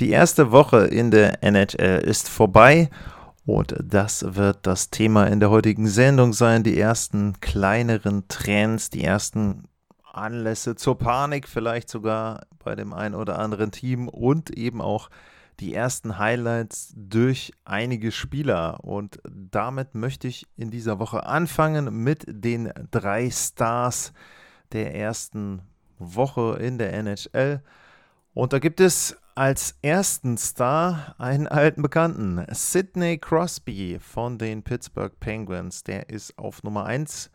Die erste Woche in der NHL ist vorbei und das wird das Thema in der heutigen Sendung sein. Die ersten kleineren Trends, die ersten Anlässe zur Panik, vielleicht sogar bei dem einen oder anderen Team und eben auch die ersten Highlights durch einige Spieler. Und damit möchte ich in dieser Woche anfangen mit den drei Stars der ersten Woche in der NHL. Und da gibt es als ersten Star einen alten Bekannten, Sidney Crosby von den Pittsburgh Penguins. Der ist auf Nummer 1.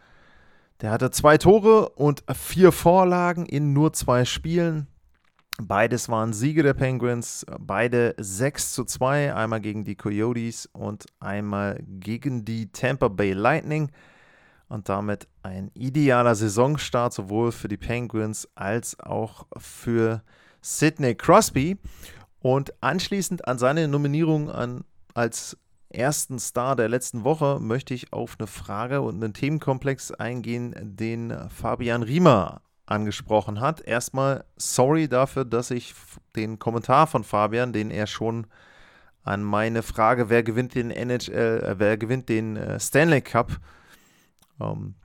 Der hatte zwei Tore und vier Vorlagen in nur zwei Spielen. Beides waren Siege der Penguins, beide 6 zu 2, einmal gegen die Coyotes und einmal gegen die Tampa Bay Lightning und damit ein idealer Saisonstart sowohl für die Penguins als auch für Sidney Crosby. Und anschließend an seine Nominierung an, als ersten Star der letzten Woche möchte ich auf eine Frage und einen Themenkomplex eingehen, den Fabian Riemer angesprochen hat. Erstmal sorry dafür, dass ich den Kommentar von Fabian, den er schon an meine Frage, wer gewinnt den NHL, äh, wer gewinnt den äh, Stanley Cup, ähm,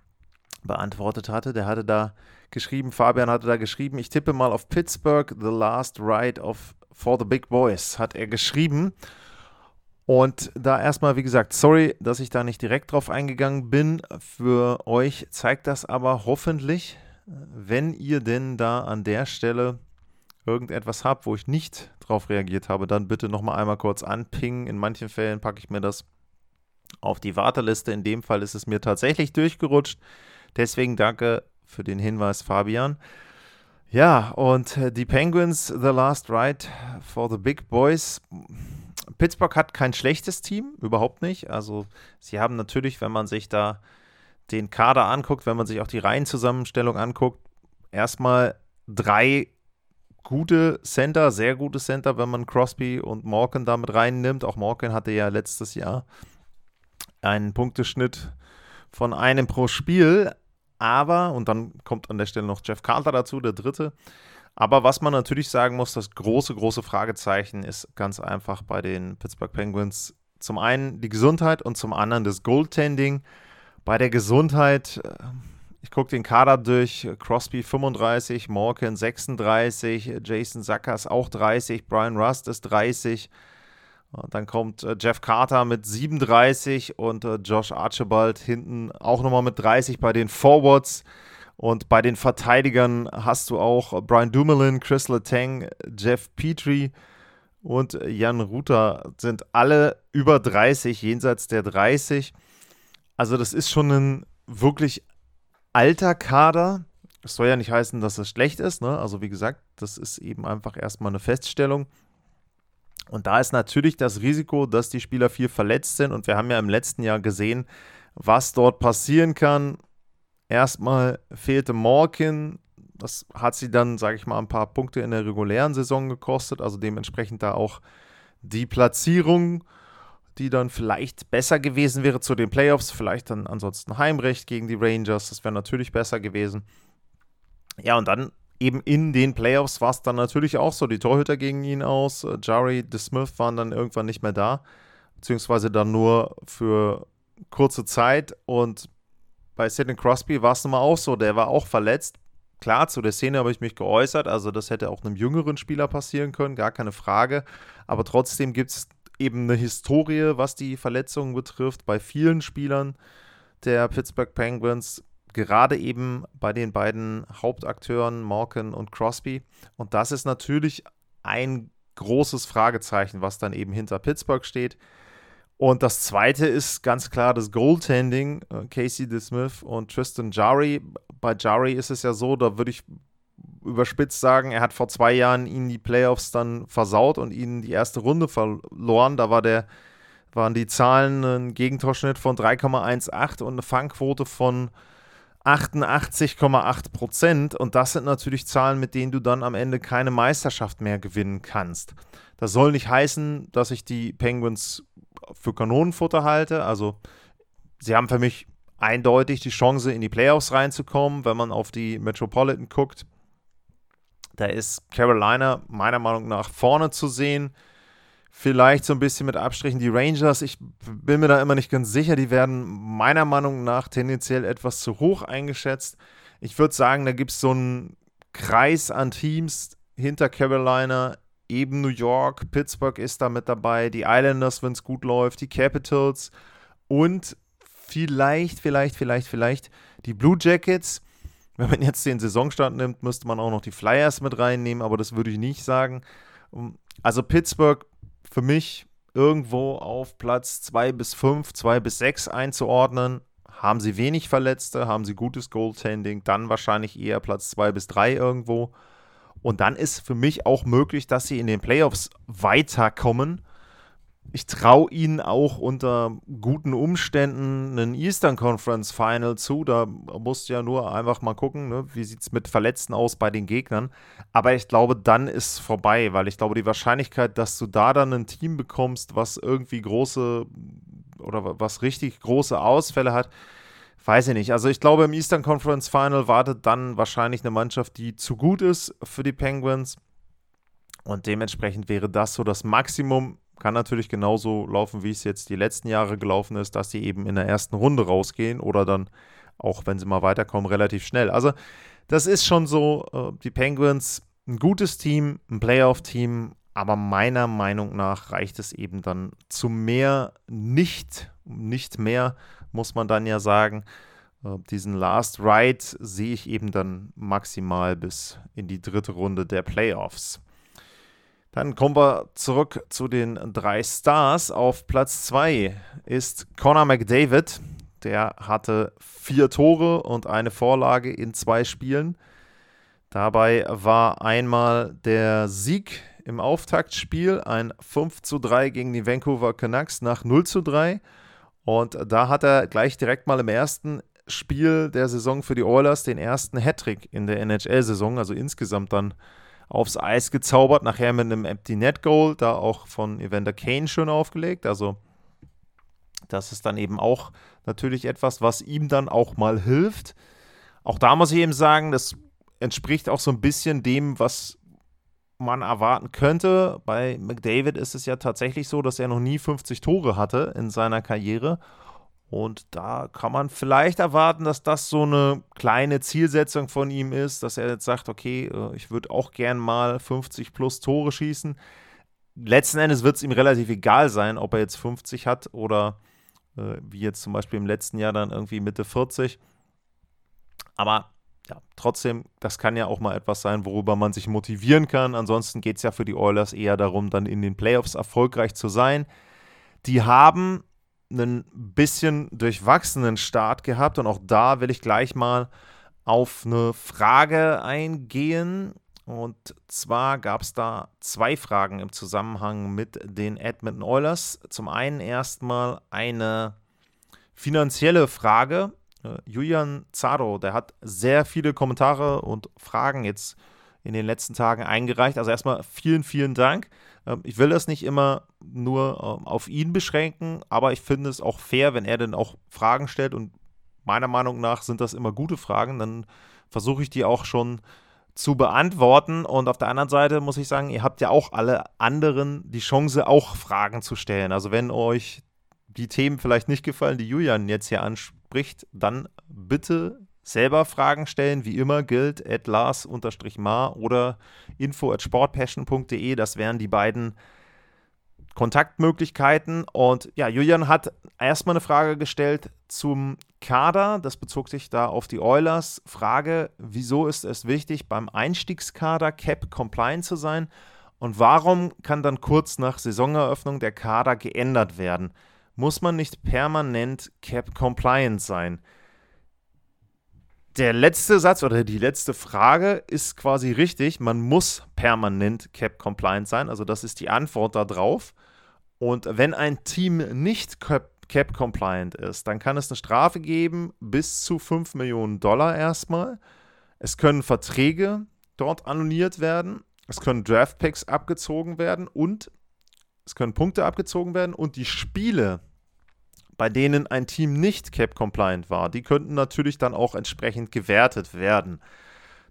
beantwortet hatte. Der hatte da geschrieben, Fabian hatte da geschrieben, ich tippe mal auf Pittsburgh, The Last Ride of For the Big Boys, hat er geschrieben. Und da erstmal, wie gesagt, sorry, dass ich da nicht direkt drauf eingegangen bin. Für euch zeigt das aber hoffentlich, wenn ihr denn da an der Stelle irgendetwas habt, wo ich nicht drauf reagiert habe, dann bitte nochmal einmal kurz anpingen. In manchen Fällen packe ich mir das auf die Warteliste. In dem Fall ist es mir tatsächlich durchgerutscht. Deswegen danke für den Hinweis, Fabian. Ja, und äh, die Penguins, The Last Ride for the Big Boys. Pittsburgh hat kein schlechtes Team, überhaupt nicht. Also, sie haben natürlich, wenn man sich da den Kader anguckt, wenn man sich auch die Reihenzusammenstellung anguckt, erstmal drei gute Center, sehr gute Center, wenn man Crosby und Morgan damit reinnimmt. Auch Morgan hatte ja letztes Jahr einen Punkteschnitt von einem pro Spiel. Aber, und dann kommt an der Stelle noch Jeff Carter dazu, der dritte. Aber was man natürlich sagen muss, das große, große Fragezeichen ist ganz einfach bei den Pittsburgh Penguins zum einen die Gesundheit und zum anderen das Goaltending. Bei der Gesundheit, äh, ich gucke den Kader durch, Crosby 35, Morgan 36, Jason Sackers auch 30, Brian Rust ist 30, dann kommt äh, Jeff Carter mit 37 und äh, Josh Archibald hinten auch nochmal mit 30 bei den Forwards. Und bei den Verteidigern hast du auch Brian Dumoulin, Chris Letang, Jeff Petrie und Jan Ruther sind alle über 30, jenseits der 30. Also das ist schon ein wirklich alter Kader. Das soll ja nicht heißen, dass es schlecht ist. Ne? Also wie gesagt, das ist eben einfach erstmal eine Feststellung. Und da ist natürlich das Risiko, dass die Spieler viel verletzt sind. Und wir haben ja im letzten Jahr gesehen, was dort passieren kann. Erstmal fehlte Morkin. Das hat sie dann, sage ich mal, ein paar Punkte in der regulären Saison gekostet. Also dementsprechend da auch die Platzierung, die dann vielleicht besser gewesen wäre zu den Playoffs. Vielleicht dann ansonsten Heimrecht gegen die Rangers. Das wäre natürlich besser gewesen. Ja, und dann eben in den Playoffs war es dann natürlich auch so. Die Torhüter gingen ihn aus. Äh, Jari DeSmith waren dann irgendwann nicht mehr da, beziehungsweise dann nur für kurze Zeit. Und bei Sidney Crosby war es nun mal auch so. Der war auch verletzt. Klar, zu der Szene habe ich mich geäußert. Also, das hätte auch einem jüngeren Spieler passieren können, gar keine Frage. Aber trotzdem gibt es eben eine Historie, was die Verletzungen betrifft, bei vielen Spielern der Pittsburgh Penguins gerade eben bei den beiden Hauptakteuren Morgan und Crosby. Und das ist natürlich ein großes Fragezeichen, was dann eben hinter Pittsburgh steht. Und das zweite ist ganz klar das Goaltending. Äh, Casey DeSmith und Tristan Jari. Bei Jari ist es ja so, da würde ich überspitzt sagen, er hat vor zwei Jahren ihnen die Playoffs dann versaut und ihnen die erste Runde verloren. Da war der waren die Zahlen ein Gegentorschnitt von 3,18 und eine Fangquote von 88,8 Prozent. Und das sind natürlich Zahlen, mit denen du dann am Ende keine Meisterschaft mehr gewinnen kannst. Das soll nicht heißen, dass ich die Penguins für Kanonenfutter halte. Also sie haben für mich eindeutig die Chance, in die Playoffs reinzukommen, wenn man auf die Metropolitan guckt. Da ist Carolina meiner Meinung nach vorne zu sehen. Vielleicht so ein bisschen mit Abstrichen die Rangers. Ich bin mir da immer nicht ganz sicher. Die werden meiner Meinung nach tendenziell etwas zu hoch eingeschätzt. Ich würde sagen, da gibt es so einen Kreis an Teams hinter Carolina. Eben New York, Pittsburgh ist da mit dabei, die Islanders, wenn es gut läuft, die Capitals und vielleicht, vielleicht, vielleicht, vielleicht die Blue Jackets. Wenn man jetzt den Saisonstart nimmt, müsste man auch noch die Flyers mit reinnehmen, aber das würde ich nicht sagen. Also Pittsburgh für mich irgendwo auf Platz 2 bis 5, 2 bis 6 einzuordnen. Haben sie wenig Verletzte, haben sie gutes Goaltending, dann wahrscheinlich eher Platz 2 bis 3 irgendwo. Und dann ist für mich auch möglich, dass sie in den Playoffs weiterkommen ich traue ihnen auch unter guten Umständen einen Eastern Conference Final zu. Da musst du ja nur einfach mal gucken, ne? wie sieht es mit Verletzten aus bei den Gegnern. Aber ich glaube, dann ist es vorbei, weil ich glaube, die Wahrscheinlichkeit, dass du da dann ein Team bekommst, was irgendwie große oder was richtig große Ausfälle hat, weiß ich nicht. Also ich glaube, im Eastern Conference Final wartet dann wahrscheinlich eine Mannschaft, die zu gut ist für die Penguins. Und dementsprechend wäre das so das Maximum kann natürlich genauso laufen, wie es jetzt die letzten Jahre gelaufen ist, dass sie eben in der ersten Runde rausgehen oder dann auch, wenn sie mal weiterkommen, relativ schnell. Also das ist schon so, äh, die Penguins, ein gutes Team, ein Playoff-Team, aber meiner Meinung nach reicht es eben dann zu mehr nicht, nicht mehr, muss man dann ja sagen. Äh, diesen Last Ride sehe ich eben dann maximal bis in die dritte Runde der Playoffs. Dann kommen wir zurück zu den drei Stars. Auf Platz 2 ist Conor McDavid. Der hatte vier Tore und eine Vorlage in zwei Spielen. Dabei war einmal der Sieg im Auftaktspiel, ein 5 zu 3 gegen die Vancouver Canucks nach 0 zu 3. Und da hat er gleich direkt mal im ersten Spiel der Saison für die Oilers den ersten Hattrick in der NHL-Saison, also insgesamt dann aufs Eis gezaubert, nachher mit einem Empty Net Goal, da auch von Evander Kane schön aufgelegt. Also das ist dann eben auch natürlich etwas, was ihm dann auch mal hilft. Auch da muss ich eben sagen, das entspricht auch so ein bisschen dem, was man erwarten könnte. Bei McDavid ist es ja tatsächlich so, dass er noch nie 50 Tore hatte in seiner Karriere und da kann man vielleicht erwarten, dass das so eine kleine Zielsetzung von ihm ist, dass er jetzt sagt, okay, äh, ich würde auch gern mal 50 plus Tore schießen. Letzten Endes wird es ihm relativ egal sein, ob er jetzt 50 hat oder äh, wie jetzt zum Beispiel im letzten Jahr dann irgendwie Mitte 40. Aber ja, trotzdem, das kann ja auch mal etwas sein, worüber man sich motivieren kann. Ansonsten geht es ja für die Oilers eher darum, dann in den Playoffs erfolgreich zu sein. Die haben einen bisschen durchwachsenen Start gehabt und auch da will ich gleich mal auf eine Frage eingehen. Und zwar gab es da zwei Fragen im Zusammenhang mit den Edmonton Oilers. Zum einen erstmal eine finanzielle Frage. Äh, Julian Zaro, der hat sehr viele Kommentare und Fragen jetzt in den letzten Tagen eingereicht. Also erstmal vielen, vielen Dank. Ähm, ich will das nicht immer nur ähm, auf ihn beschränken, aber ich finde es auch fair, wenn er dann auch Fragen stellt und meiner Meinung nach sind das immer gute Fragen, dann versuche ich die auch schon zu beantworten. Und auf der anderen Seite muss ich sagen, ihr habt ja auch alle anderen die Chance, auch Fragen zu stellen. Also wenn euch die Themen vielleicht nicht gefallen, die Julian jetzt hier anspricht, dann bitte selber Fragen stellen. Wie immer gilt at Lars-Mar oder info at sportpassion.de. Das wären die beiden Kontaktmöglichkeiten. Und ja, Julian hat erstmal eine Frage gestellt zum Kader. Das bezog sich da auf die Oilers. Frage, wieso ist es wichtig, beim Einstiegskader Cap compliant zu sein? Und warum kann dann kurz nach Saisoneröffnung der Kader geändert werden? Muss man nicht permanent Cap compliant sein? der letzte Satz oder die letzte Frage ist quasi richtig. Man muss permanent Cap compliant sein. Also das ist die Antwort darauf. Und wenn ein Team nicht cap-compliant ist, dann kann es eine Strafe geben bis zu 5 Millionen Dollar erstmal. Es können Verträge dort annulliert werden. Es können Draftpicks abgezogen werden und es können Punkte abgezogen werden und die Spiele, bei denen ein Team nicht cap-compliant war, die könnten natürlich dann auch entsprechend gewertet werden.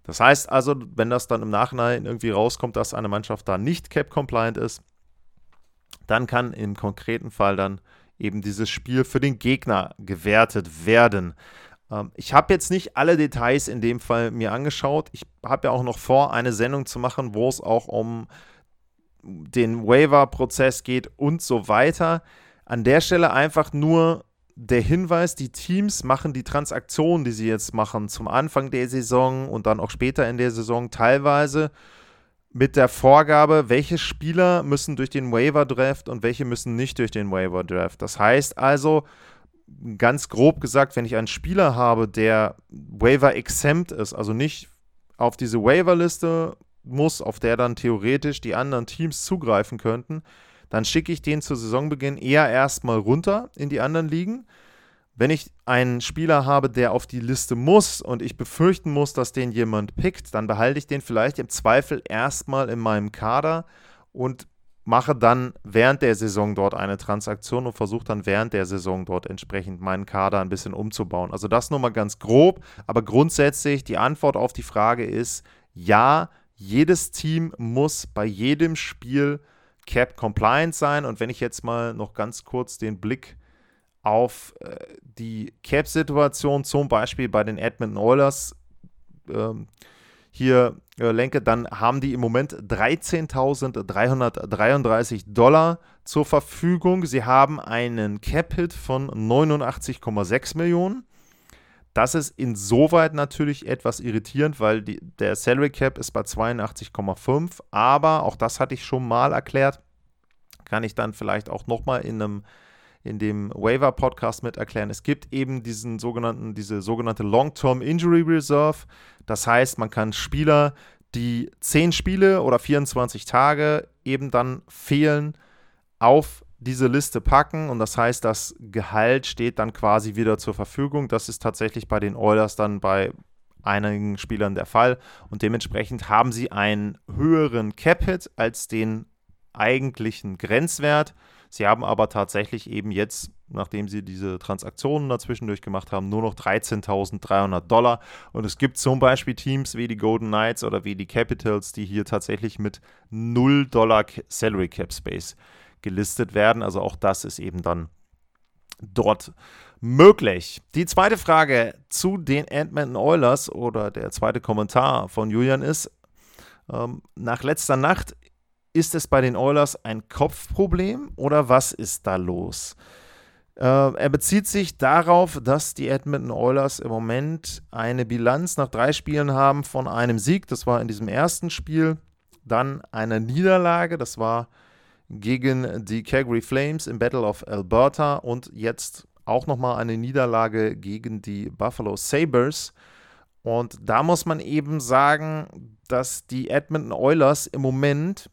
Das heißt also, wenn das dann im Nachhinein irgendwie rauskommt, dass eine Mannschaft da nicht cap-compliant ist, dann kann im konkreten Fall dann eben dieses Spiel für den Gegner gewertet werden. Ähm, ich habe jetzt nicht alle Details in dem Fall mir angeschaut. Ich habe ja auch noch vor, eine Sendung zu machen, wo es auch um den Waiver-Prozess geht und so weiter. An der Stelle einfach nur der Hinweis, die Teams machen die Transaktionen, die sie jetzt machen, zum Anfang der Saison und dann auch später in der Saison teilweise mit der Vorgabe, welche Spieler müssen durch den Waiver Draft und welche müssen nicht durch den Waiver Draft. Das heißt also, ganz grob gesagt, wenn ich einen Spieler habe, der Waiver exempt ist, also nicht auf diese Waiver-Liste muss, auf der dann theoretisch die anderen Teams zugreifen könnten, dann schicke ich den zu Saisonbeginn eher erstmal runter in die anderen Ligen. Wenn ich einen Spieler habe, der auf die Liste muss und ich befürchten muss, dass den jemand pickt, dann behalte ich den vielleicht im Zweifel erstmal in meinem Kader und mache dann während der Saison dort eine Transaktion und versuche dann während der Saison dort entsprechend meinen Kader ein bisschen umzubauen. Also das nur mal ganz grob, aber grundsätzlich die Antwort auf die Frage ist ja, jedes Team muss bei jedem Spiel Cap compliant sein und wenn ich jetzt mal noch ganz kurz den Blick auf äh, die Cap-Situation zum Beispiel bei den Edmonton Oilers ähm, hier äh, lenke, dann haben die im Moment 13.333 Dollar zur Verfügung. Sie haben einen Cap-Hit von 89,6 Millionen. Das ist insoweit natürlich etwas irritierend, weil die, der Salary Cap ist bei 82,5, aber auch das hatte ich schon mal erklärt, kann ich dann vielleicht auch nochmal in einem in dem Waiver Podcast mit erklären. Es gibt eben diesen sogenannten, diese sogenannte Long-Term Injury Reserve. Das heißt, man kann Spieler, die 10 Spiele oder 24 Tage eben dann fehlen, auf diese Liste packen und das heißt, das Gehalt steht dann quasi wieder zur Verfügung. Das ist tatsächlich bei den Oilers dann bei einigen Spielern der Fall und dementsprechend haben sie einen höheren Cap-Hit als den eigentlichen Grenzwert. Sie haben aber tatsächlich eben jetzt, nachdem sie diese Transaktionen dazwischen durchgemacht haben, nur noch 13.300 Dollar. Und es gibt zum Beispiel Teams wie die Golden Knights oder wie die Capitals, die hier tatsächlich mit 0 Dollar Salary Cap Space gelistet werden. Also auch das ist eben dann dort möglich. Die zweite Frage zu den Edmonton Oilers oder der zweite Kommentar von Julian ist, ähm, nach letzter Nacht ist es bei den Oilers ein Kopfproblem oder was ist da los? Äh, er bezieht sich darauf, dass die Edmonton Oilers im Moment eine Bilanz nach drei Spielen haben von einem Sieg, das war in diesem ersten Spiel, dann eine Niederlage, das war gegen die Calgary Flames im Battle of Alberta und jetzt auch nochmal eine Niederlage gegen die Buffalo Sabres. Und da muss man eben sagen, dass die Edmonton Oilers im Moment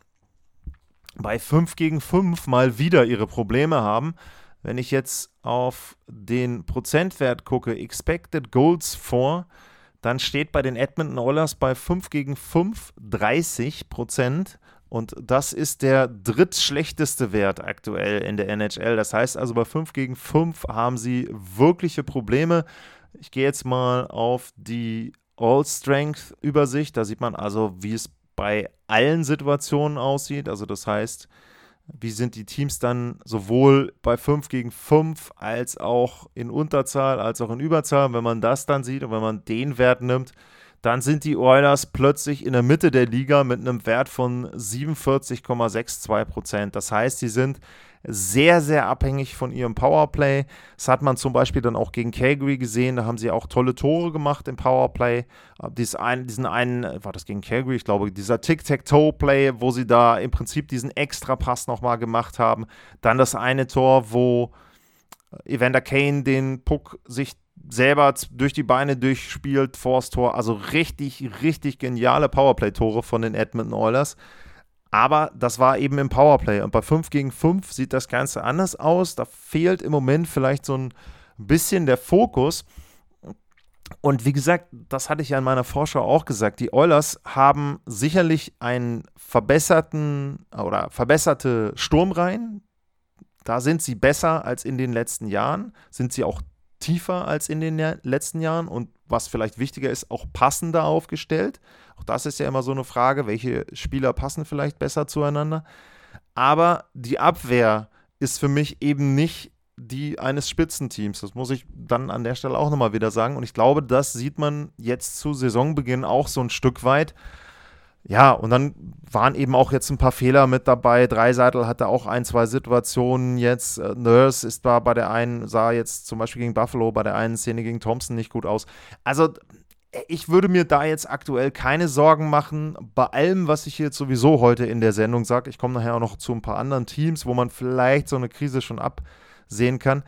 bei 5 gegen 5 mal wieder ihre Probleme haben. Wenn ich jetzt auf den Prozentwert gucke, Expected Goals vor, dann steht bei den Edmonton Oilers bei 5 gegen 5 30 Prozent. Und das ist der drittschlechteste Wert aktuell in der NHL. Das heißt also, bei 5 gegen 5 haben sie wirkliche Probleme. Ich gehe jetzt mal auf die All-Strength-Übersicht. Da sieht man also, wie es bei allen Situationen aussieht. Also das heißt, wie sind die Teams dann sowohl bei 5 gegen 5 als auch in Unterzahl, als auch in Überzahl. wenn man das dann sieht und wenn man den Wert nimmt, dann sind die Oilers plötzlich in der Mitte der Liga mit einem Wert von 47,62 Prozent. Das heißt, sie sind sehr, sehr abhängig von ihrem Powerplay. Das hat man zum Beispiel dann auch gegen Calgary gesehen. Da haben sie auch tolle Tore gemacht im Powerplay. Äh, dies ein, diesen einen, war das gegen Calgary? Ich glaube, dieser Tic-Tac-Toe-Play, wo sie da im Prinzip diesen Extra-Pass nochmal gemacht haben. Dann das eine Tor, wo Evander Kane den Puck sich selber durch die Beine durchspielt, Force Tor. Also richtig, richtig geniale Powerplay-Tore von den Edmonton Oilers. Aber das war eben im Powerplay. Und bei 5 gegen 5 sieht das Ganze anders aus. Da fehlt im Moment vielleicht so ein bisschen der Fokus. Und wie gesagt, das hatte ich ja in meiner Vorschau auch gesagt. Die Oilers haben sicherlich einen verbesserten oder verbesserte Sturmreihen. Da sind sie besser als in den letzten Jahren. Sind sie auch tiefer als in den letzten Jahren und was vielleicht wichtiger ist, auch passender aufgestellt. Auch das ist ja immer so eine Frage, welche Spieler passen vielleicht besser zueinander. Aber die Abwehr ist für mich eben nicht die eines Spitzenteams. Das muss ich dann an der Stelle auch nochmal wieder sagen. Und ich glaube, das sieht man jetzt zu Saisonbeginn auch so ein Stück weit. Ja, und dann waren eben auch jetzt ein paar Fehler mit dabei. Dreiseitel hatte auch ein, zwei Situationen jetzt. Äh, Nurse ist da bei der einen, sah jetzt zum Beispiel gegen Buffalo bei der einen Szene gegen Thompson nicht gut aus. Also ich würde mir da jetzt aktuell keine Sorgen machen. Bei allem, was ich jetzt sowieso heute in der Sendung sage, ich komme nachher auch noch zu ein paar anderen Teams, wo man vielleicht so eine Krise schon absehen kann.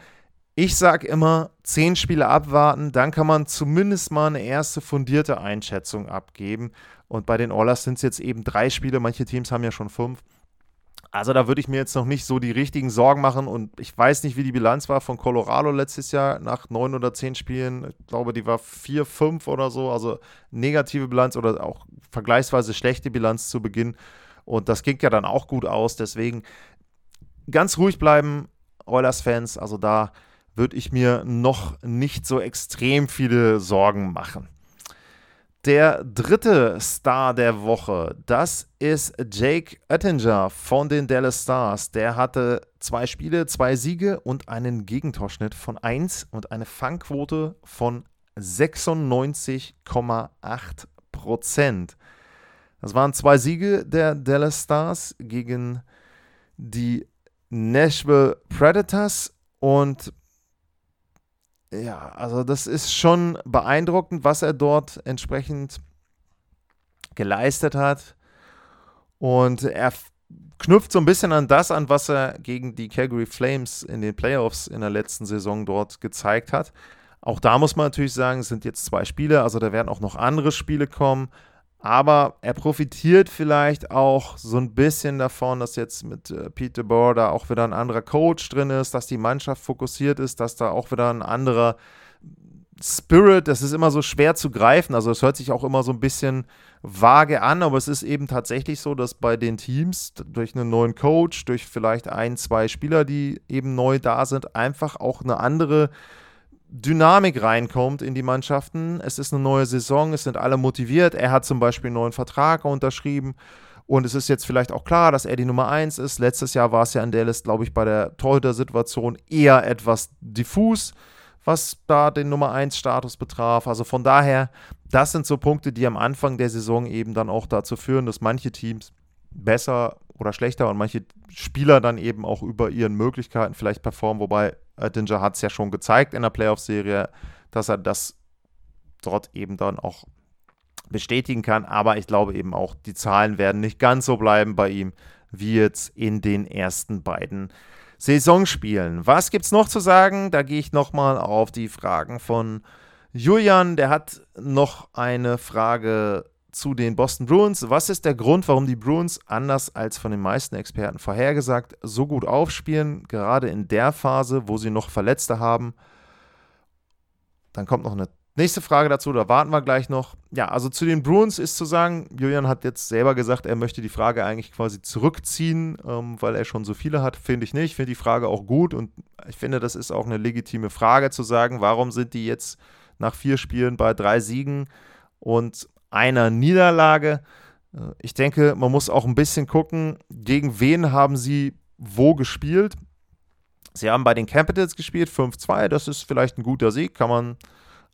Ich sage immer, zehn Spiele abwarten, dann kann man zumindest mal eine erste fundierte Einschätzung abgeben. Und bei den Oilers sind es jetzt eben drei Spiele, manche Teams haben ja schon fünf. Also da würde ich mir jetzt noch nicht so die richtigen Sorgen machen und ich weiß nicht, wie die Bilanz war von Colorado letztes Jahr nach neun oder zehn Spielen. Ich glaube, die war vier, fünf oder so, also negative Bilanz oder auch vergleichsweise schlechte Bilanz zu Beginn. Und das ging ja dann auch gut aus. Deswegen ganz ruhig bleiben, Oilers-Fans. Also da würde ich mir noch nicht so extrem viele Sorgen machen. Der dritte Star der Woche, das ist Jake Oettinger von den Dallas Stars. Der hatte zwei Spiele, zwei Siege und einen Gegentorschnitt von 1 und eine Fangquote von 96,8 Prozent. Das waren zwei Siege der Dallas Stars gegen die Nashville Predators und ja, also das ist schon beeindruckend, was er dort entsprechend geleistet hat. Und er knüpft so ein bisschen an das an, was er gegen die Calgary Flames in den Playoffs in der letzten Saison dort gezeigt hat. Auch da muss man natürlich sagen, es sind jetzt zwei Spiele, also da werden auch noch andere Spiele kommen. Aber er profitiert vielleicht auch so ein bisschen davon, dass jetzt mit äh, Pete DeBoer da auch wieder ein anderer Coach drin ist, dass die Mannschaft fokussiert ist, dass da auch wieder ein anderer Spirit, das ist immer so schwer zu greifen. Also es hört sich auch immer so ein bisschen vage an, aber es ist eben tatsächlich so, dass bei den Teams durch einen neuen Coach, durch vielleicht ein, zwei Spieler, die eben neu da sind, einfach auch eine andere Dynamik reinkommt in die Mannschaften. Es ist eine neue Saison, es sind alle motiviert. Er hat zum Beispiel einen neuen Vertrag unterschrieben. Und es ist jetzt vielleicht auch klar, dass er die Nummer 1 ist. Letztes Jahr war es ja in Dallas, glaube ich, bei der Torhüter-Situation eher etwas diffus, was da den Nummer 1-Status betraf. Also von daher, das sind so Punkte, die am Anfang der Saison eben dann auch dazu führen, dass manche Teams besser oder schlechter und manche Spieler dann eben auch über ihren Möglichkeiten vielleicht performen, wobei Dinger hat es ja schon gezeigt in der Playoff-Serie, dass er das dort eben dann auch bestätigen kann. Aber ich glaube eben auch, die Zahlen werden nicht ganz so bleiben bei ihm wie jetzt in den ersten beiden Saisonspielen. Was gibt es noch zu sagen? Da gehe ich nochmal auf die Fragen von Julian. Der hat noch eine Frage zu den Boston Bruins. Was ist der Grund, warum die Bruins, anders als von den meisten Experten vorhergesagt, so gut aufspielen, gerade in der Phase, wo sie noch Verletzte haben? Dann kommt noch eine nächste Frage dazu, da warten wir gleich noch. Ja, also zu den Bruins ist zu sagen, Julian hat jetzt selber gesagt, er möchte die Frage eigentlich quasi zurückziehen, ähm, weil er schon so viele hat. Finde ich nicht. Ich finde die Frage auch gut und ich finde, das ist auch eine legitime Frage zu sagen, warum sind die jetzt nach vier Spielen bei drei Siegen und einer Niederlage. Äh, ich denke, man muss auch ein bisschen gucken, gegen wen haben sie wo gespielt. Sie haben bei den Capitals gespielt, 5-2, das ist vielleicht ein guter Sieg, kann man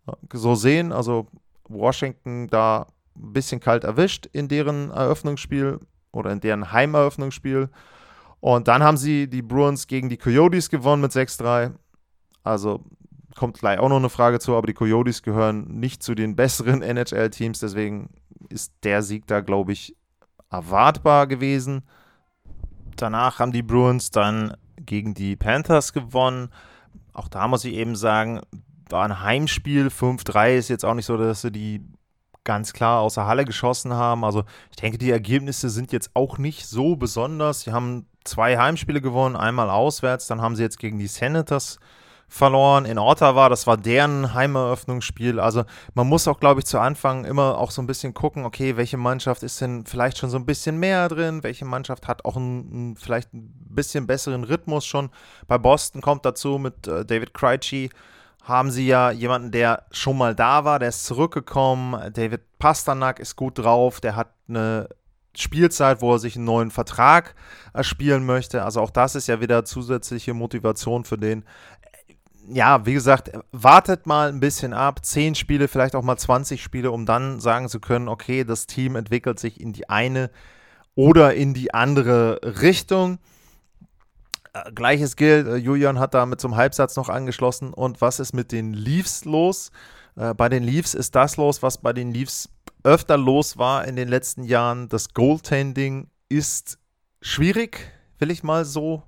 äh, so sehen. Also Washington da ein bisschen kalt erwischt in deren Eröffnungsspiel oder in deren Heimeröffnungsspiel. Und dann haben sie die Bruins gegen die Coyotes gewonnen mit 6-3. Also kommt gleich auch noch eine Frage zu, aber die Coyotes gehören nicht zu den besseren NHL-Teams, deswegen ist der Sieg da, glaube ich, erwartbar gewesen. Danach haben die Bruins dann gegen die Panthers gewonnen. Auch da muss ich eben sagen, war ein Heimspiel. 5-3 ist jetzt auch nicht so, dass sie die ganz klar aus der Halle geschossen haben. Also ich denke, die Ergebnisse sind jetzt auch nicht so besonders. Sie haben zwei Heimspiele gewonnen, einmal auswärts, dann haben sie jetzt gegen die Senators verloren in Ottawa. Das war deren Heimeröffnungsspiel. Also man muss auch, glaube ich, zu Anfang immer auch so ein bisschen gucken, okay, welche Mannschaft ist denn vielleicht schon so ein bisschen mehr drin? Welche Mannschaft hat auch einen, vielleicht ein bisschen besseren Rhythmus schon? Bei Boston kommt dazu mit äh, David Krejci haben sie ja jemanden, der schon mal da war, der ist zurückgekommen. David Pasternak ist gut drauf, der hat eine Spielzeit, wo er sich einen neuen Vertrag erspielen möchte. Also auch das ist ja wieder zusätzliche Motivation für den ja, wie gesagt, wartet mal ein bisschen ab. Zehn Spiele, vielleicht auch mal 20 Spiele, um dann sagen zu können, okay, das Team entwickelt sich in die eine oder in die andere Richtung. Äh, Gleiches gilt, äh, Julian hat da mit zum Halbsatz noch angeschlossen. Und was ist mit den Leafs los? Äh, bei den Leafs ist das los, was bei den Leafs öfter los war in den letzten Jahren. Das Goaltending ist schwierig, will ich mal so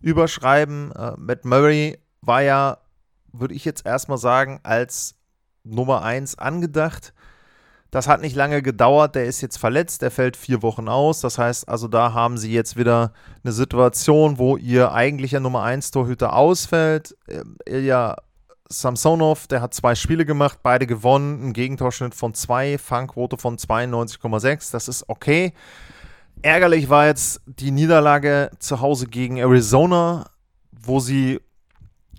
überschreiben. Matt Murray war ja, würde ich jetzt erstmal sagen, als Nummer 1 angedacht. Das hat nicht lange gedauert, der ist jetzt verletzt, der fällt vier Wochen aus. Das heißt also, da haben sie jetzt wieder eine Situation, wo ihr eigentlicher Nummer 1 Torhüter ausfällt. Ähm, Ilya Samsonov, der hat zwei Spiele gemacht, beide gewonnen, ein Gegentorschnitt von 2, Fangquote von 92,6. Das ist okay. Ärgerlich war jetzt die Niederlage zu Hause gegen Arizona, wo sie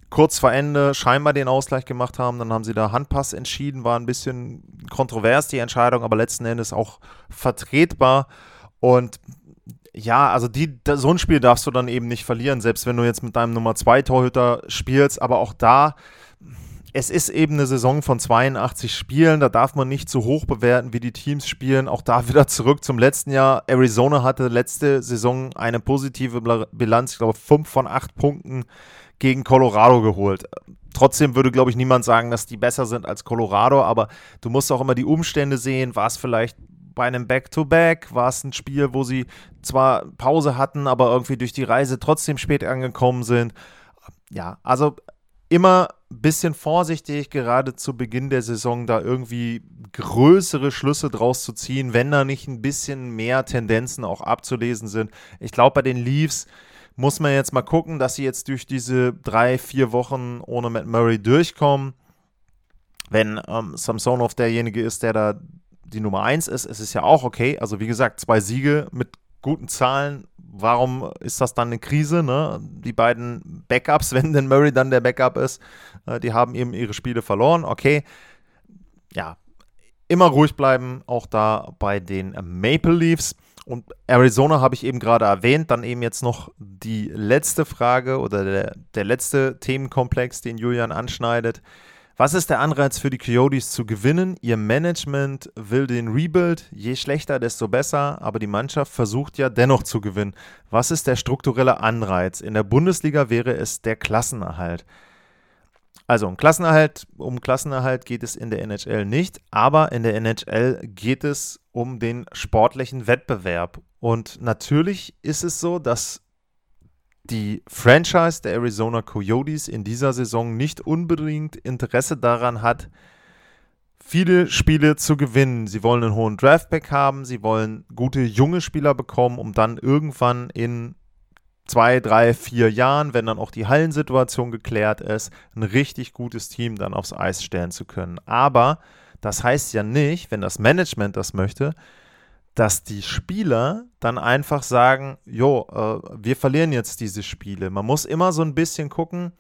kurz vor Ende scheinbar den Ausgleich gemacht haben. Dann haben sie da Handpass entschieden, war ein bisschen kontrovers die Entscheidung, aber letzten Endes auch vertretbar. Und ja, also die, so ein Spiel darfst du dann eben nicht verlieren, selbst wenn du jetzt mit deinem Nummer 2 Torhüter spielst. Aber auch da, es ist eben eine Saison von 82 Spielen, da darf man nicht zu hoch bewerten, wie die Teams spielen. Auch da wieder zurück zum letzten Jahr. Arizona hatte letzte Saison eine positive Bilanz, ich glaube 5 von 8 Punkten gegen Colorado geholt. Trotzdem würde, glaube ich, niemand sagen, dass die besser sind als Colorado, aber du musst auch immer die Umstände sehen. War es vielleicht bei einem Back-to-Back? War es ein Spiel, wo sie zwar Pause hatten, aber irgendwie durch die Reise trotzdem spät angekommen sind? Ja, also immer ein bisschen vorsichtig, gerade zu Beginn der Saison da irgendwie größere Schlüsse draus zu ziehen, wenn da nicht ein bisschen mehr Tendenzen auch abzulesen sind. Ich glaube, bei den Leafs muss man jetzt mal gucken, dass sie jetzt durch diese drei, vier Wochen ohne Matt Murray durchkommen. Wenn ähm, Samsonov derjenige ist, der da die Nummer 1 ist, ist es ja auch okay. Also wie gesagt, zwei Siege mit guten Zahlen. Warum ist das dann eine Krise? Ne? Die beiden Backups, wenn denn Murray dann der Backup ist, äh, die haben eben ihre Spiele verloren. Okay, ja, immer ruhig bleiben, auch da bei den Maple Leafs. Und Arizona habe ich eben gerade erwähnt. Dann eben jetzt noch die letzte Frage oder der, der letzte Themenkomplex, den Julian anschneidet. Was ist der Anreiz für die Coyotes zu gewinnen? Ihr Management will den Rebuild. Je schlechter, desto besser. Aber die Mannschaft versucht ja dennoch zu gewinnen. Was ist der strukturelle Anreiz? In der Bundesliga wäre es der Klassenerhalt. Also um Klassenerhalt, um Klassenerhalt geht es in der NHL nicht, aber in der NHL geht es um den sportlichen Wettbewerb. Und natürlich ist es so, dass die Franchise der Arizona Coyotes in dieser Saison nicht unbedingt Interesse daran hat, viele Spiele zu gewinnen. Sie wollen einen hohen Draftback haben, sie wollen gute junge Spieler bekommen, um dann irgendwann in zwei, drei, vier Jahren, wenn dann auch die Hallensituation geklärt ist, ein richtig gutes Team dann aufs Eis stellen zu können. Aber das heißt ja nicht, wenn das Management das möchte, dass die Spieler dann einfach sagen, jo, äh, wir verlieren jetzt diese Spiele. Man muss immer so ein bisschen gucken,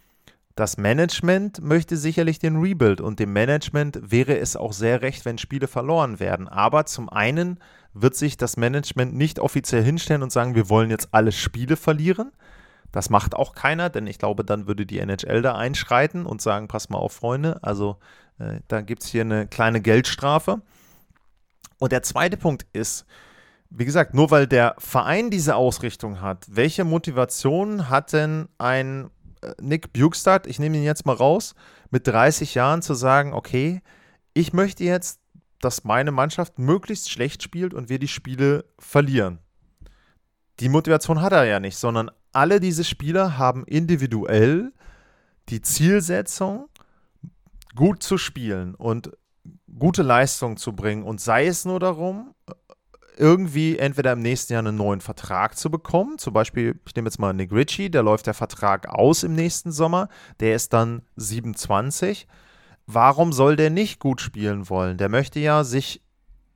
das Management möchte sicherlich den Rebuild und dem Management wäre es auch sehr recht, wenn Spiele verloren werden. Aber zum einen wird sich das Management nicht offiziell hinstellen und sagen, wir wollen jetzt alle Spiele verlieren. Das macht auch keiner, denn ich glaube, dann würde die NHL da einschreiten und sagen, pass mal auf, Freunde, also äh, da gibt es hier eine kleine Geldstrafe. Und der zweite Punkt ist, wie gesagt, nur weil der Verein diese Ausrichtung hat, welche Motivation hat denn ein äh, Nick Bukestad, ich nehme ihn jetzt mal raus, mit 30 Jahren zu sagen, okay, ich möchte jetzt dass meine Mannschaft möglichst schlecht spielt und wir die Spiele verlieren. Die Motivation hat er ja nicht, sondern alle diese Spieler haben individuell die Zielsetzung, gut zu spielen. Und gute Leistung zu bringen und sei es nur darum, irgendwie entweder im nächsten Jahr einen neuen Vertrag zu bekommen. Zum Beispiel, ich nehme jetzt mal Nick Ritchie, der läuft der Vertrag aus im nächsten Sommer, der ist dann 27. Warum soll der nicht gut spielen wollen? Der möchte ja sich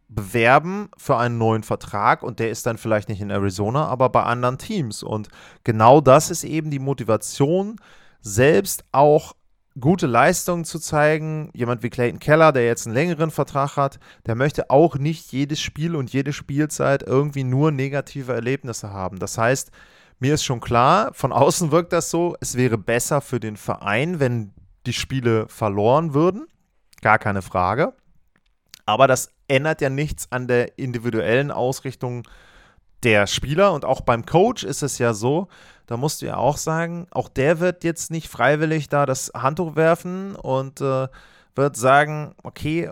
bewerben für einen neuen Vertrag und der ist dann vielleicht nicht in Arizona, aber bei anderen Teams. Und genau das ist eben die Motivation, selbst auch gute Leistungen zu zeigen. Jemand wie Clayton Keller, der jetzt einen längeren Vertrag hat, der möchte auch nicht jedes Spiel und jede Spielzeit irgendwie nur negative Erlebnisse haben. Das heißt, mir ist schon klar, von außen wirkt das so, es wäre besser für den Verein, wenn die Spiele verloren würden. Gar keine Frage. Aber das ändert ja nichts an der individuellen Ausrichtung der Spieler und auch beim Coach ist es ja so, da musst du ja auch sagen, auch der wird jetzt nicht freiwillig da das Handtuch werfen und äh, wird sagen, okay,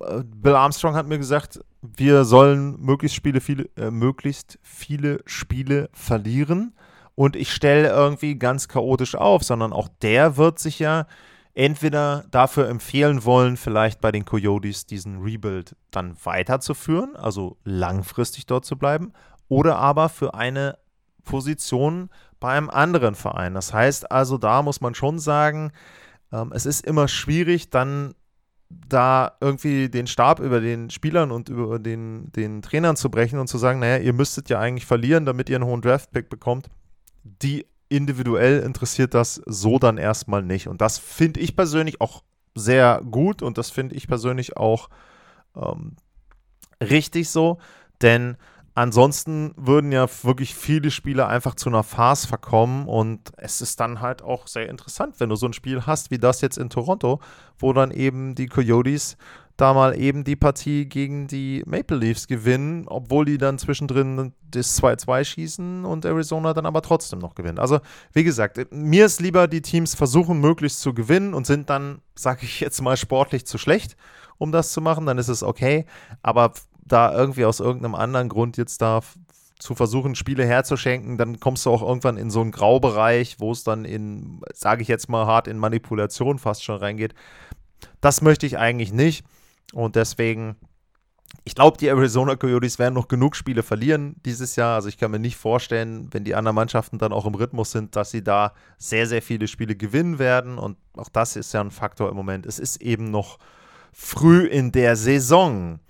äh, Bill Armstrong hat mir gesagt, wir sollen möglichst, Spiele, viele, äh, möglichst viele Spiele verlieren und ich stelle irgendwie ganz chaotisch auf, sondern auch der wird sich ja entweder dafür empfehlen wollen, vielleicht bei den Coyotes diesen Rebuild dann weiterzuführen, also langfristig dort zu bleiben, oder aber für eine Position bei einem anderen Verein. Das heißt also, da muss man schon sagen, ähm, es ist immer schwierig, dann da irgendwie den Stab über den Spielern und über den, den Trainern zu brechen und zu sagen, naja, ihr müsstet ja eigentlich verlieren, damit ihr einen hohen Draftpick bekommt. Die individuell interessiert das so dann erstmal nicht. Und das finde ich persönlich auch sehr gut und das finde ich persönlich auch ähm, richtig so, denn Ansonsten würden ja wirklich viele Spiele einfach zu einer Farce verkommen und es ist dann halt auch sehr interessant, wenn du so ein Spiel hast wie das jetzt in Toronto, wo dann eben die Coyotes da mal eben die Partie gegen die Maple Leafs gewinnen, obwohl die dann zwischendrin das 2-2 schießen und Arizona dann aber trotzdem noch gewinnt. Also, wie gesagt, mir ist lieber, die Teams versuchen möglichst zu gewinnen und sind dann, sage ich jetzt mal, sportlich zu schlecht, um das zu machen, dann ist es okay. Aber da irgendwie aus irgendeinem anderen Grund jetzt da zu versuchen, Spiele herzuschenken, dann kommst du auch irgendwann in so einen Graubereich, wo es dann in, sage ich jetzt mal hart, in Manipulation fast schon reingeht. Das möchte ich eigentlich nicht. Und deswegen, ich glaube, die Arizona Coyotes werden noch genug Spiele verlieren dieses Jahr. Also ich kann mir nicht vorstellen, wenn die anderen Mannschaften dann auch im Rhythmus sind, dass sie da sehr, sehr viele Spiele gewinnen werden. Und auch das ist ja ein Faktor im Moment. Es ist eben noch früh in der Saison.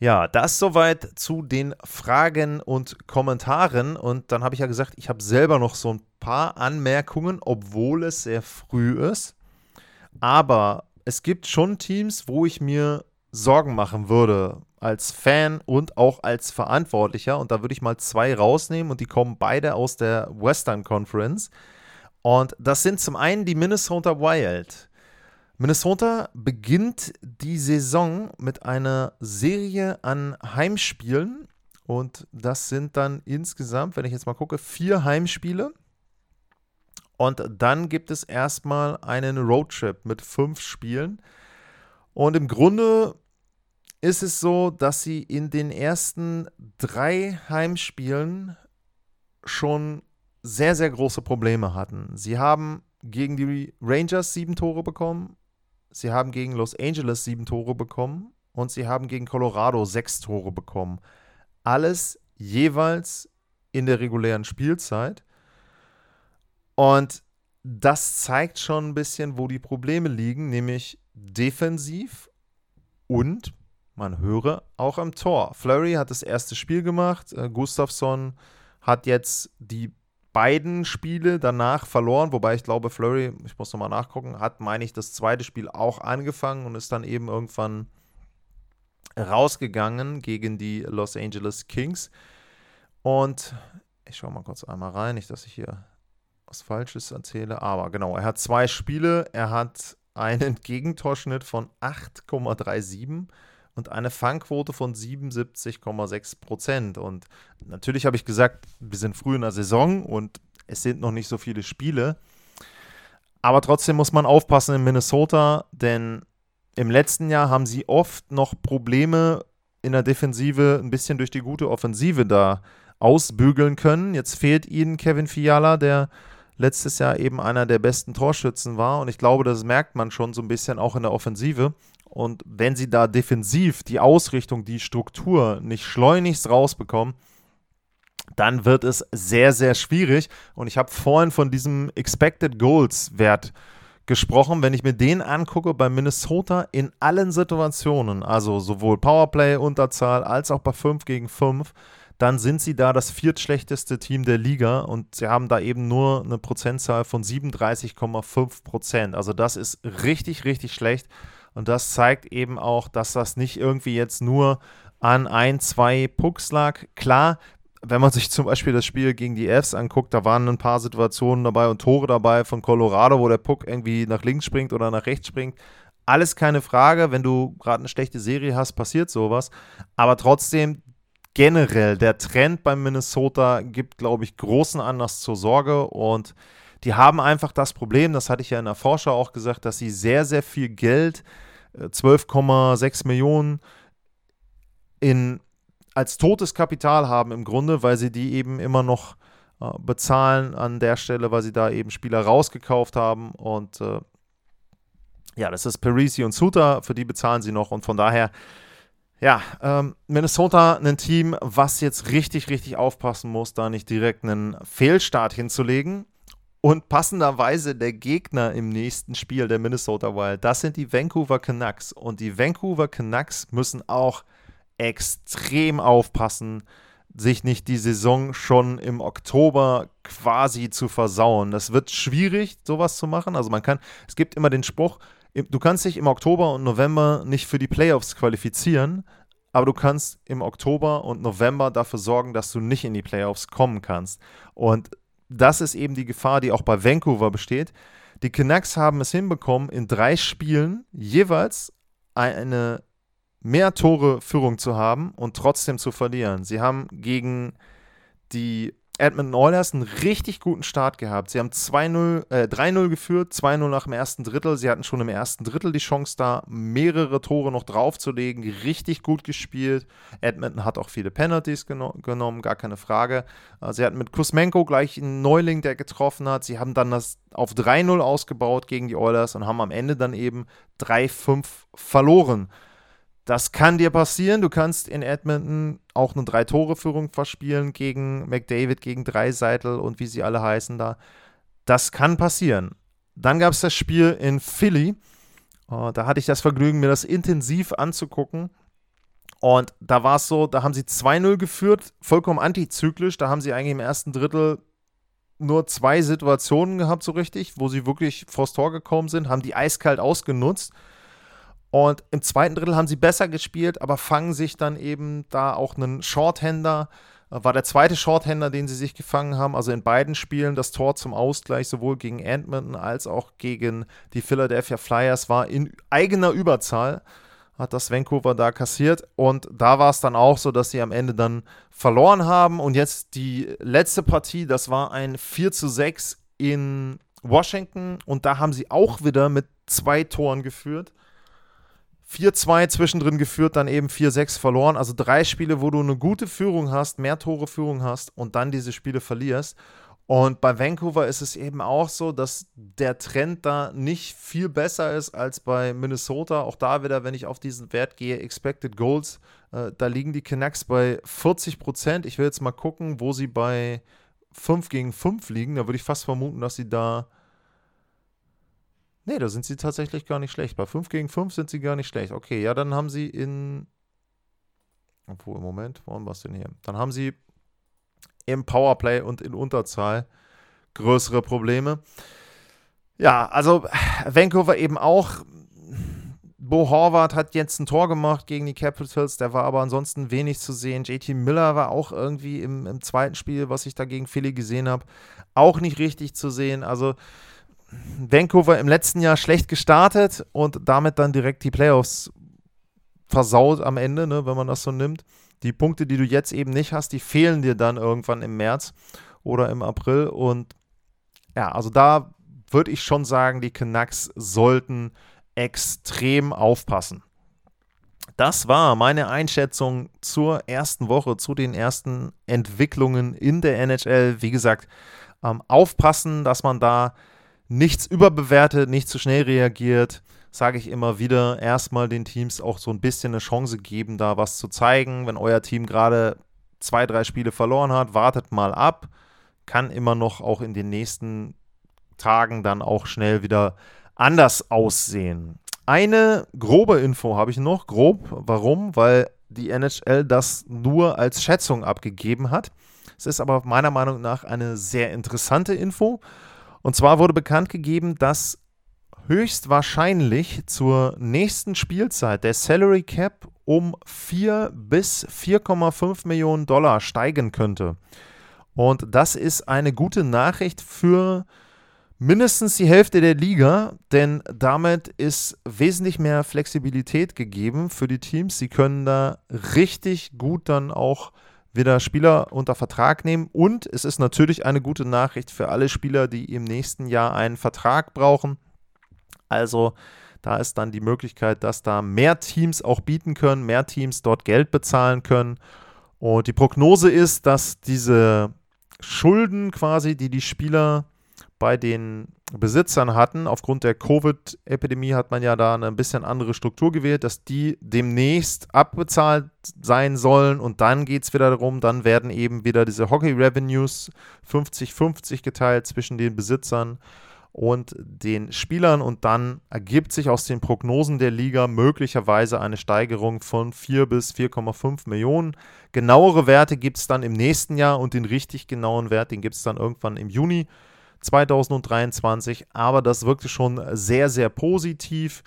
Ja, das soweit zu den Fragen und Kommentaren. Und dann habe ich ja gesagt, ich habe selber noch so ein paar Anmerkungen, obwohl es sehr früh ist. Aber es gibt schon Teams, wo ich mir Sorgen machen würde, als Fan und auch als Verantwortlicher. Und da würde ich mal zwei rausnehmen und die kommen beide aus der Western Conference. Und das sind zum einen die Minnesota Wild. Minnesota beginnt die Saison mit einer Serie an Heimspielen und das sind dann insgesamt, wenn ich jetzt mal gucke, vier Heimspiele. Und dann gibt es erstmal einen Roadtrip mit fünf Spielen. Und im Grunde ist es so, dass sie in den ersten drei Heimspielen schon sehr, sehr große Probleme hatten. Sie haben gegen die Rangers sieben Tore bekommen, Sie haben gegen Los Angeles sieben Tore bekommen und sie haben gegen Colorado sechs Tore bekommen. Alles jeweils in der regulären Spielzeit. Und das zeigt schon ein bisschen, wo die Probleme liegen, nämlich defensiv und man höre auch am Tor. Flurry hat das erste Spiel gemacht. Äh, Gustafsson hat jetzt die beiden Spiele danach verloren, wobei ich glaube, Flurry, ich muss nochmal nachgucken, hat, meine ich, das zweite Spiel auch angefangen und ist dann eben irgendwann rausgegangen gegen die Los Angeles Kings. Und ich schaue mal kurz einmal rein, nicht, dass ich hier was Falsches erzähle, aber genau, er hat zwei Spiele, er hat einen Gegentorschnitt von 8,37 und eine Fangquote von 77,6 Prozent. Und natürlich habe ich gesagt, wir sind früh in der Saison und es sind noch nicht so viele Spiele. Aber trotzdem muss man aufpassen in Minnesota, denn im letzten Jahr haben sie oft noch Probleme in der Defensive, ein bisschen durch die gute Offensive da ausbügeln können. Jetzt fehlt ihnen Kevin Fiala, der letztes Jahr eben einer der besten Torschützen war. Und ich glaube, das merkt man schon so ein bisschen auch in der Offensive. Und wenn sie da defensiv die Ausrichtung, die Struktur nicht schleunigst rausbekommen, dann wird es sehr, sehr schwierig. Und ich habe vorhin von diesem Expected Goals Wert gesprochen. Wenn ich mir den angucke bei Minnesota in allen Situationen, also sowohl Powerplay, Unterzahl als auch bei 5 gegen 5, dann sind sie da das viertschlechteste Team der Liga und sie haben da eben nur eine Prozentzahl von 37,5 Prozent. Also das ist richtig, richtig schlecht. Und das zeigt eben auch, dass das nicht irgendwie jetzt nur an ein, zwei Pucks lag. Klar, wenn man sich zum Beispiel das Spiel gegen die Fs anguckt, da waren ein paar Situationen dabei und Tore dabei von Colorado, wo der Puck irgendwie nach links springt oder nach rechts springt. Alles keine Frage, wenn du gerade eine schlechte Serie hast, passiert sowas. Aber trotzdem, generell, der Trend beim Minnesota gibt, glaube ich, großen Anlass zur Sorge und die haben einfach das Problem, das hatte ich ja in der Vorschau auch gesagt, dass sie sehr, sehr viel Geld, 12,6 äh, Millionen in als totes Kapital haben im Grunde, weil sie die eben immer noch äh, bezahlen an der Stelle, weil sie da eben Spieler rausgekauft haben und äh, ja, das ist Parisi und Suter, für die bezahlen sie noch und von daher ja, ähm, Minnesota ein Team, was jetzt richtig, richtig aufpassen muss, da nicht direkt einen Fehlstart hinzulegen. Und passenderweise der Gegner im nächsten Spiel der Minnesota Wild, das sind die Vancouver Canucks. Und die Vancouver Canucks müssen auch extrem aufpassen, sich nicht die Saison schon im Oktober quasi zu versauen. Das wird schwierig, sowas zu machen. Also man kann, es gibt immer den Spruch, du kannst dich im Oktober und November nicht für die Playoffs qualifizieren, aber du kannst im Oktober und November dafür sorgen, dass du nicht in die Playoffs kommen kannst. Und das ist eben die Gefahr, die auch bei Vancouver besteht. Die Canucks haben es hinbekommen, in drei Spielen jeweils eine mehr Tore Führung zu haben und trotzdem zu verlieren. Sie haben gegen die Edmonton Oilers einen richtig guten Start gehabt. Sie haben 2-0, äh, 3-0 geführt, 2-0 nach dem ersten Drittel. Sie hatten schon im ersten Drittel die Chance da, mehrere Tore noch draufzulegen. Richtig gut gespielt. Edmonton hat auch viele Penalties geno genommen, gar keine Frage. Äh, sie hatten mit Kusmenko gleich einen Neuling, der getroffen hat. Sie haben dann das auf 3-0 ausgebaut gegen die Oilers und haben am Ende dann eben 3-5 verloren. Das kann dir passieren. Du kannst in Edmonton auch eine Drei-Tore-Führung verspielen gegen McDavid, gegen Dreiseitel und wie sie alle heißen da. Das kann passieren. Dann gab es das Spiel in Philly. Uh, da hatte ich das Vergnügen, mir das intensiv anzugucken. Und da war es so, da haben sie 2-0 geführt, vollkommen antizyklisch. Da haben sie eigentlich im ersten Drittel nur zwei Situationen gehabt, so richtig, wo sie wirklich vors Tor gekommen sind, haben die eiskalt ausgenutzt und im zweiten Drittel haben sie besser gespielt, aber fangen sich dann eben da auch einen Shorthänder. Äh, war der zweite Shorthänder, den sie sich gefangen haben. Also in beiden Spielen das Tor zum Ausgleich, sowohl gegen Edmonton als auch gegen die Philadelphia Flyers, war in eigener Überzahl. Hat das Vancouver da kassiert. Und da war es dann auch so, dass sie am Ende dann verloren haben. Und jetzt die letzte Partie, das war ein 4 zu 6 in Washington. Und da haben sie auch wieder mit zwei Toren geführt. 4-2 zwischendrin geführt, dann eben 4-6 verloren. Also drei Spiele, wo du eine gute Führung hast, mehr Tore Führung hast und dann diese Spiele verlierst. Und bei Vancouver ist es eben auch so, dass der Trend da nicht viel besser ist als bei Minnesota. Auch da wieder, wenn ich auf diesen Wert gehe, Expected Goals, äh, da liegen die Canucks bei 40 Prozent. Ich will jetzt mal gucken, wo sie bei 5 gegen 5 liegen. Da würde ich fast vermuten, dass sie da Nee, da sind sie tatsächlich gar nicht schlecht. Bei 5 gegen 5 sind sie gar nicht schlecht. Okay, ja, dann haben sie in. Obwohl, im Moment, warum war es denn hier? Dann haben sie im Powerplay und in Unterzahl größere Probleme. Ja, also Vancouver eben auch. Bo Horvath hat jetzt ein Tor gemacht gegen die Capitals, der war aber ansonsten wenig zu sehen. JT Miller war auch irgendwie im, im zweiten Spiel, was ich da gegen Philly gesehen habe, auch nicht richtig zu sehen. Also Vancouver im letzten Jahr schlecht gestartet und damit dann direkt die Playoffs versaut am Ende, ne, wenn man das so nimmt. Die Punkte, die du jetzt eben nicht hast, die fehlen dir dann irgendwann im März oder im April. Und ja, also da würde ich schon sagen, die Canucks sollten extrem aufpassen. Das war meine Einschätzung zur ersten Woche, zu den ersten Entwicklungen in der NHL. Wie gesagt, ähm, aufpassen, dass man da nichts überbewertet, nicht zu schnell reagiert, sage ich immer wieder, erstmal den Teams auch so ein bisschen eine Chance geben, da was zu zeigen. Wenn euer Team gerade zwei, drei Spiele verloren hat, wartet mal ab. Kann immer noch auch in den nächsten Tagen dann auch schnell wieder anders aussehen. Eine grobe Info habe ich noch, grob. Warum? Weil die NHL das nur als Schätzung abgegeben hat. Es ist aber meiner Meinung nach eine sehr interessante Info. Und zwar wurde bekannt gegeben, dass höchstwahrscheinlich zur nächsten Spielzeit der Salary Cap um 4 bis 4,5 Millionen Dollar steigen könnte. Und das ist eine gute Nachricht für mindestens die Hälfte der Liga, denn damit ist wesentlich mehr Flexibilität gegeben für die Teams. Sie können da richtig gut dann auch wieder Spieler unter Vertrag nehmen. Und es ist natürlich eine gute Nachricht für alle Spieler, die im nächsten Jahr einen Vertrag brauchen. Also da ist dann die Möglichkeit, dass da mehr Teams auch bieten können, mehr Teams dort Geld bezahlen können. Und die Prognose ist, dass diese Schulden quasi, die die Spieler bei den Besitzern hatten, aufgrund der Covid-Epidemie hat man ja da eine ein bisschen andere Struktur gewählt, dass die demnächst abbezahlt sein sollen. Und dann geht es wieder darum, dann werden eben wieder diese Hockey-Revenues 50-50 geteilt zwischen den Besitzern und den Spielern. Und dann ergibt sich aus den Prognosen der Liga möglicherweise eine Steigerung von 4 bis 4,5 Millionen. Genauere Werte gibt es dann im nächsten Jahr und den richtig genauen Wert, den gibt es dann irgendwann im Juni 2023. Aber das wirkte schon sehr, sehr positiv.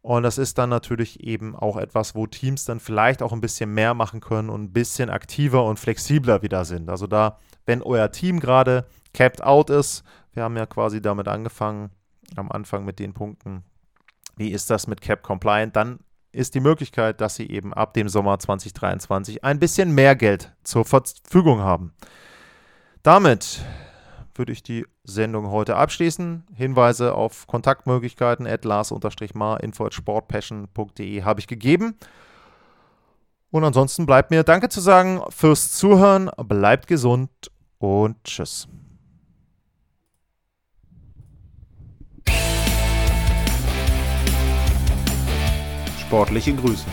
Und das ist dann natürlich eben auch etwas, wo Teams dann vielleicht auch ein bisschen mehr machen können und ein bisschen aktiver und flexibler wieder sind. Also da, wenn euer Team gerade capped out ist, wir haben ja quasi damit angefangen, am Anfang mit den Punkten, wie ist das mit Cap Compliant, dann ist die Möglichkeit, dass sie eben ab dem Sommer 2023 ein bisschen mehr Geld zur Verfügung haben. Damit würde ich die Sendung heute abschließen. Hinweise auf Kontaktmöglichkeiten at lars-mar info sportpassion.de habe ich gegeben. Und ansonsten bleibt mir Danke zu sagen fürs Zuhören, bleibt gesund und tschüss. Sportliche Grüße.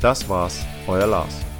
Das war's, euer Lars.